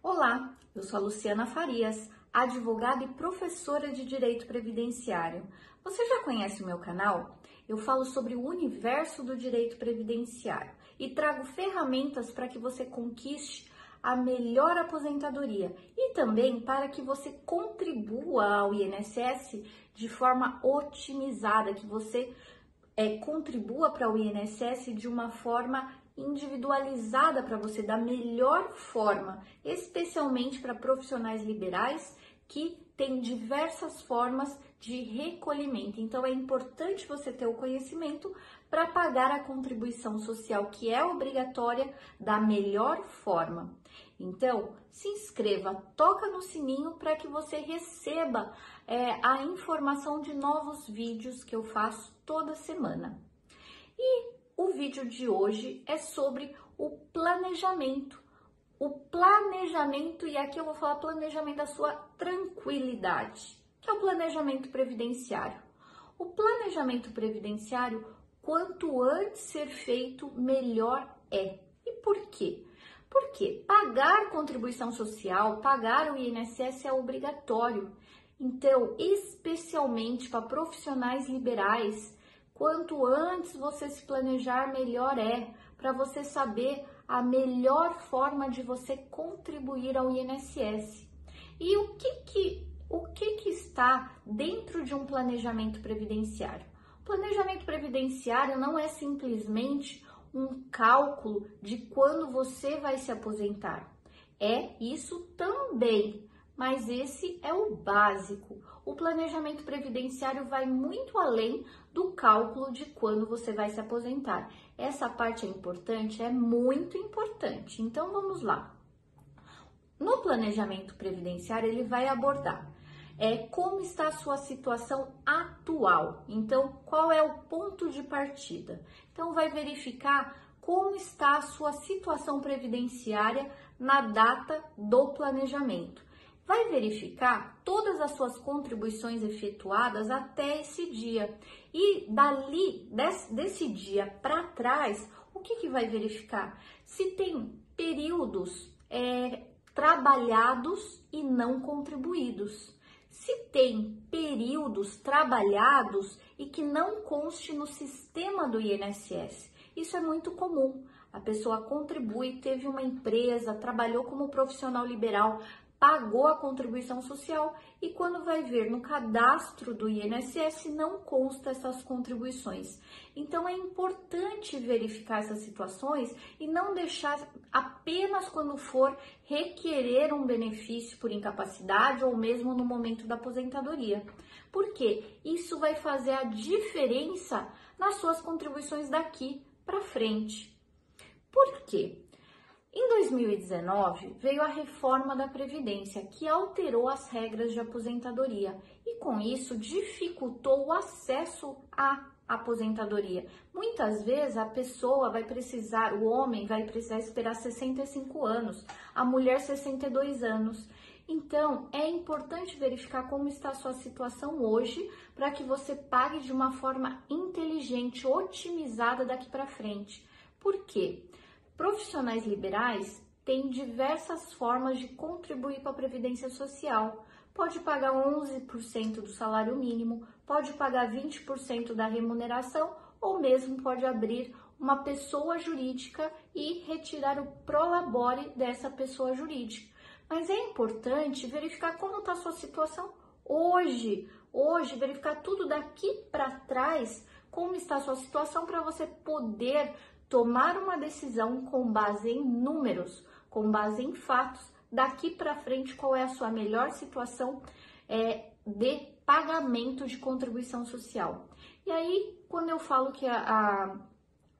Olá, eu sou a Luciana Farias, advogada e professora de Direito Previdenciário. Você já conhece o meu canal? Eu falo sobre o universo do direito previdenciário e trago ferramentas para que você conquiste a melhor aposentadoria e também para que você contribua ao INSS de forma otimizada, que você é, contribua para o INSS de uma forma individualizada para você da melhor forma, especialmente para profissionais liberais que têm diversas formas de recolhimento. Então é importante você ter o conhecimento para pagar a contribuição social que é obrigatória da melhor forma. Então, se inscreva, toca no sininho para que você receba é, a informação de novos vídeos que eu faço toda semana. E o vídeo de hoje é sobre o planejamento. O planejamento, e aqui eu vou falar planejamento da sua tranquilidade, que é o planejamento previdenciário. O planejamento previdenciário, quanto antes ser feito, melhor é. E por quê? Porque pagar contribuição social, pagar o INSS é obrigatório. Então, especialmente para profissionais liberais, Quanto antes você se planejar, melhor é, para você saber a melhor forma de você contribuir ao INSS. E o que que, o que, que está dentro de um planejamento previdenciário? Planejamento previdenciário não é simplesmente um cálculo de quando você vai se aposentar. É isso também, mas esse é o básico. O planejamento previdenciário vai muito além do cálculo de quando você vai se aposentar. Essa parte é importante, é muito importante. Então vamos lá. No planejamento previdenciário, ele vai abordar é como está a sua situação atual. Então, qual é o ponto de partida? Então, vai verificar como está a sua situação previdenciária na data do planejamento vai verificar todas as suas contribuições efetuadas até esse dia. E dali, desse, desse dia para trás, o que, que vai verificar? Se tem períodos é, trabalhados e não contribuídos. Se tem períodos trabalhados e que não conste no sistema do INSS. Isso é muito comum. A pessoa contribui, teve uma empresa, trabalhou como profissional liberal, pagou a contribuição social e quando vai ver no cadastro do INSS não consta essas contribuições. Então é importante verificar essas situações e não deixar apenas quando for requerer um benefício por incapacidade ou mesmo no momento da aposentadoria. Porque isso vai fazer a diferença nas suas contribuições daqui para frente. Por quê? Em 2019, veio a reforma da Previdência, que alterou as regras de aposentadoria e, com isso, dificultou o acesso à aposentadoria. Muitas vezes a pessoa vai precisar, o homem vai precisar esperar 65 anos, a mulher 62 anos. Então, é importante verificar como está a sua situação hoje para que você pague de uma forma inteligente, otimizada daqui para frente. Por quê? Profissionais liberais têm diversas formas de contribuir para a Previdência Social. Pode pagar 11% do salário mínimo, pode pagar 20% da remuneração ou mesmo pode abrir uma pessoa jurídica e retirar o prolabore dessa pessoa jurídica. Mas é importante verificar como está a sua situação hoje, hoje, verificar tudo daqui para trás, como está a sua situação para você poder tomar uma decisão com base em números, com base em fatos, daqui para frente qual é a sua melhor situação é, de pagamento de contribuição social. E aí, quando eu falo que a, a,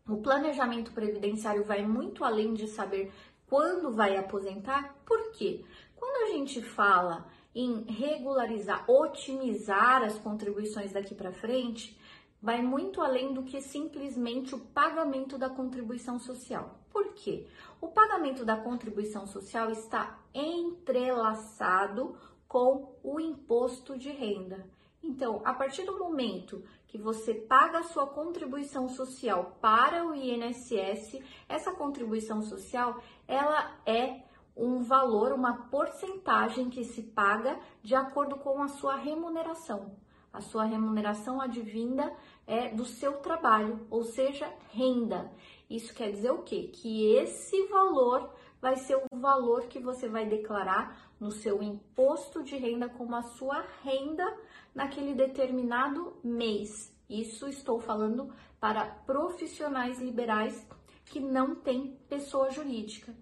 o planejamento previdenciário vai muito além de saber quando vai aposentar, por quê? Quando a gente fala em regularizar, otimizar as contribuições daqui para frente, vai muito além do que simplesmente o pagamento da contribuição social. Por quê? O pagamento da contribuição social está entrelaçado com o imposto de renda. Então, a partir do momento que você paga a sua contribuição social para o INSS, essa contribuição social, ela é um valor, uma porcentagem que se paga de acordo com a sua remuneração. A sua remuneração advinda é do seu trabalho, ou seja, renda. Isso quer dizer o quê? Que esse valor vai ser o valor que você vai declarar no seu imposto de renda como a sua renda naquele determinado mês. Isso estou falando para profissionais liberais que não têm pessoa jurídica.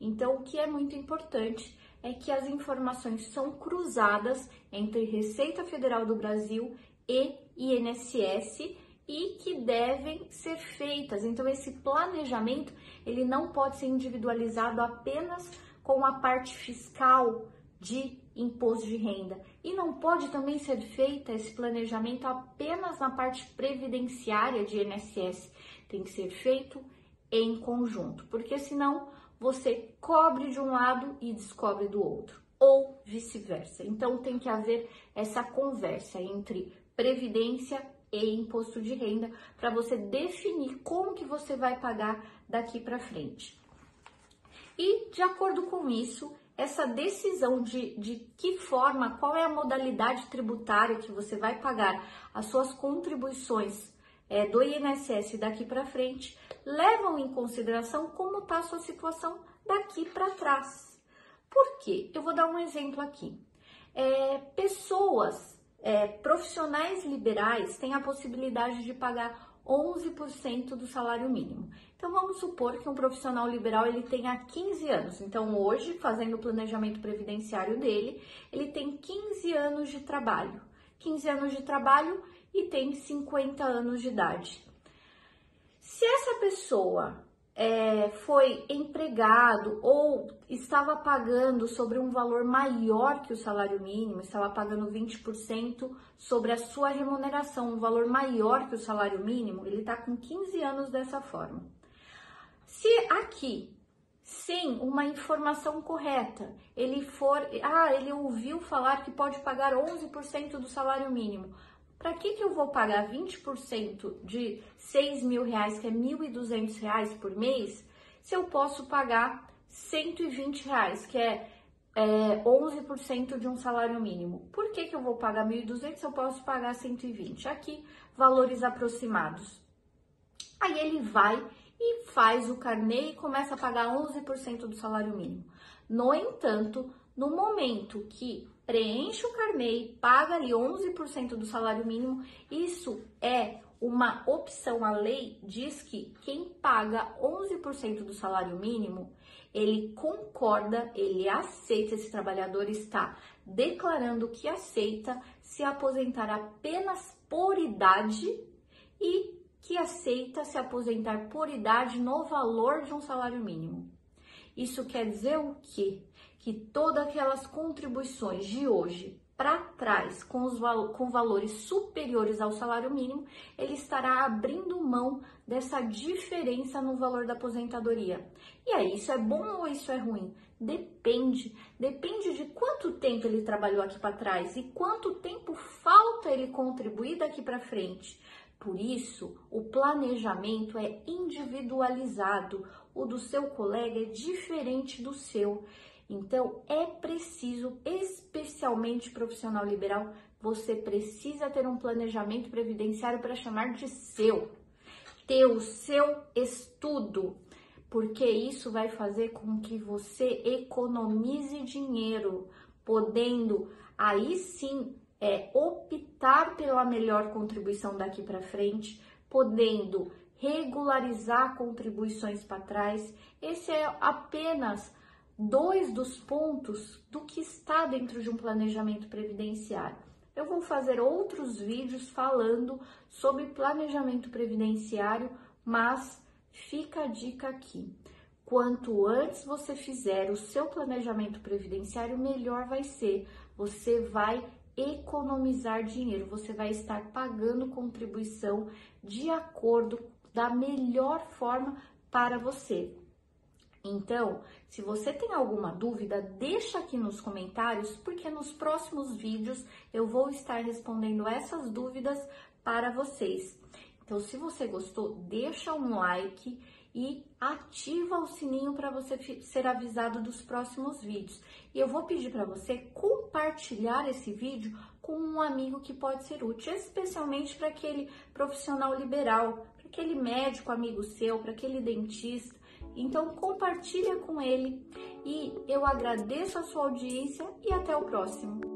Então, o que é muito importante é que as informações são cruzadas entre Receita Federal do Brasil e INSS e que devem ser feitas. Então esse planejamento, ele não pode ser individualizado apenas com a parte fiscal de imposto de renda e não pode também ser feita esse planejamento apenas na parte previdenciária de INSS. Tem que ser feito em conjunto, porque senão você cobre de um lado e descobre do outro, ou vice-versa. Então tem que haver essa conversa entre previdência e imposto de renda para você definir como que você vai pagar daqui para frente. E de acordo com isso, essa decisão de, de que forma, qual é a modalidade tributária que você vai pagar as suas contribuições é, do INSS daqui para frente, levam em consideração como está a sua situação daqui para trás. Por quê? Eu vou dar um exemplo aqui. É, pessoas é, profissionais liberais têm a possibilidade de pagar 11% do salário mínimo. Então vamos supor que um profissional liberal ele tenha 15 anos. Então hoje, fazendo o planejamento previdenciário dele, ele tem 15 anos de trabalho. 15 anos de trabalho e tem 50 anos de idade. Se essa pessoa é, foi empregado ou estava pagando sobre um valor maior que o salário mínimo, estava pagando 20% sobre a sua remuneração, um valor maior que o salário mínimo, ele está com 15 anos dessa forma. Se aqui, sem uma informação correta, ele for, ah, ele ouviu falar que pode pagar 11% do salário mínimo, para que, que eu vou pagar 20% de 6 mil reais, que é 1.200 reais por mês, se eu posso pagar 120 reais, que é, é 11% de um salário mínimo? Por que, que eu vou pagar 1.200 se eu posso pagar 120? Aqui, valores aproximados. Aí ele vai e faz o carnê e começa a pagar 11% do salário mínimo. No entanto, no momento que preenche o carnê e paga ali 11% do salário mínimo, isso é uma opção. A lei diz que quem paga 11% do salário mínimo, ele concorda, ele aceita, esse trabalhador está declarando que aceita se aposentar apenas por idade e que aceita se aposentar por idade no valor de um salário mínimo. Isso quer dizer o quê? Que todas aquelas contribuições de hoje para trás com, os, com valores superiores ao salário mínimo, ele estará abrindo mão dessa diferença no valor da aposentadoria. E aí, isso é bom ou isso é ruim? Depende. Depende de quanto tempo ele trabalhou aqui para trás e quanto tempo falta ele contribuir daqui para frente. Por isso, o planejamento é individualizado o do seu colega é diferente do seu. Então, é preciso, especialmente profissional liberal, você precisa ter um planejamento previdenciário para chamar de seu. Ter o seu estudo, porque isso vai fazer com que você economize dinheiro, podendo aí sim é, optar pela melhor contribuição daqui para frente, podendo regularizar contribuições para trás. Esse é apenas dois dos pontos do que está dentro de um planejamento previdenciário. Eu vou fazer outros vídeos falando sobre planejamento previdenciário, mas fica a dica aqui. Quanto antes você fizer o seu planejamento previdenciário, melhor vai ser. Você vai economizar dinheiro, você vai estar pagando contribuição de acordo da melhor forma para você. Então, se você tem alguma dúvida, deixa aqui nos comentários, porque nos próximos vídeos eu vou estar respondendo essas dúvidas para vocês. Então, se você gostou, deixa um like e ativa o sininho para você ser avisado dos próximos vídeos. E eu vou pedir para você compartilhar esse vídeo com um amigo que pode ser útil, especialmente para aquele profissional liberal, para aquele médico amigo seu, para aquele dentista. Então compartilha com ele e eu agradeço a sua audiência e até o próximo.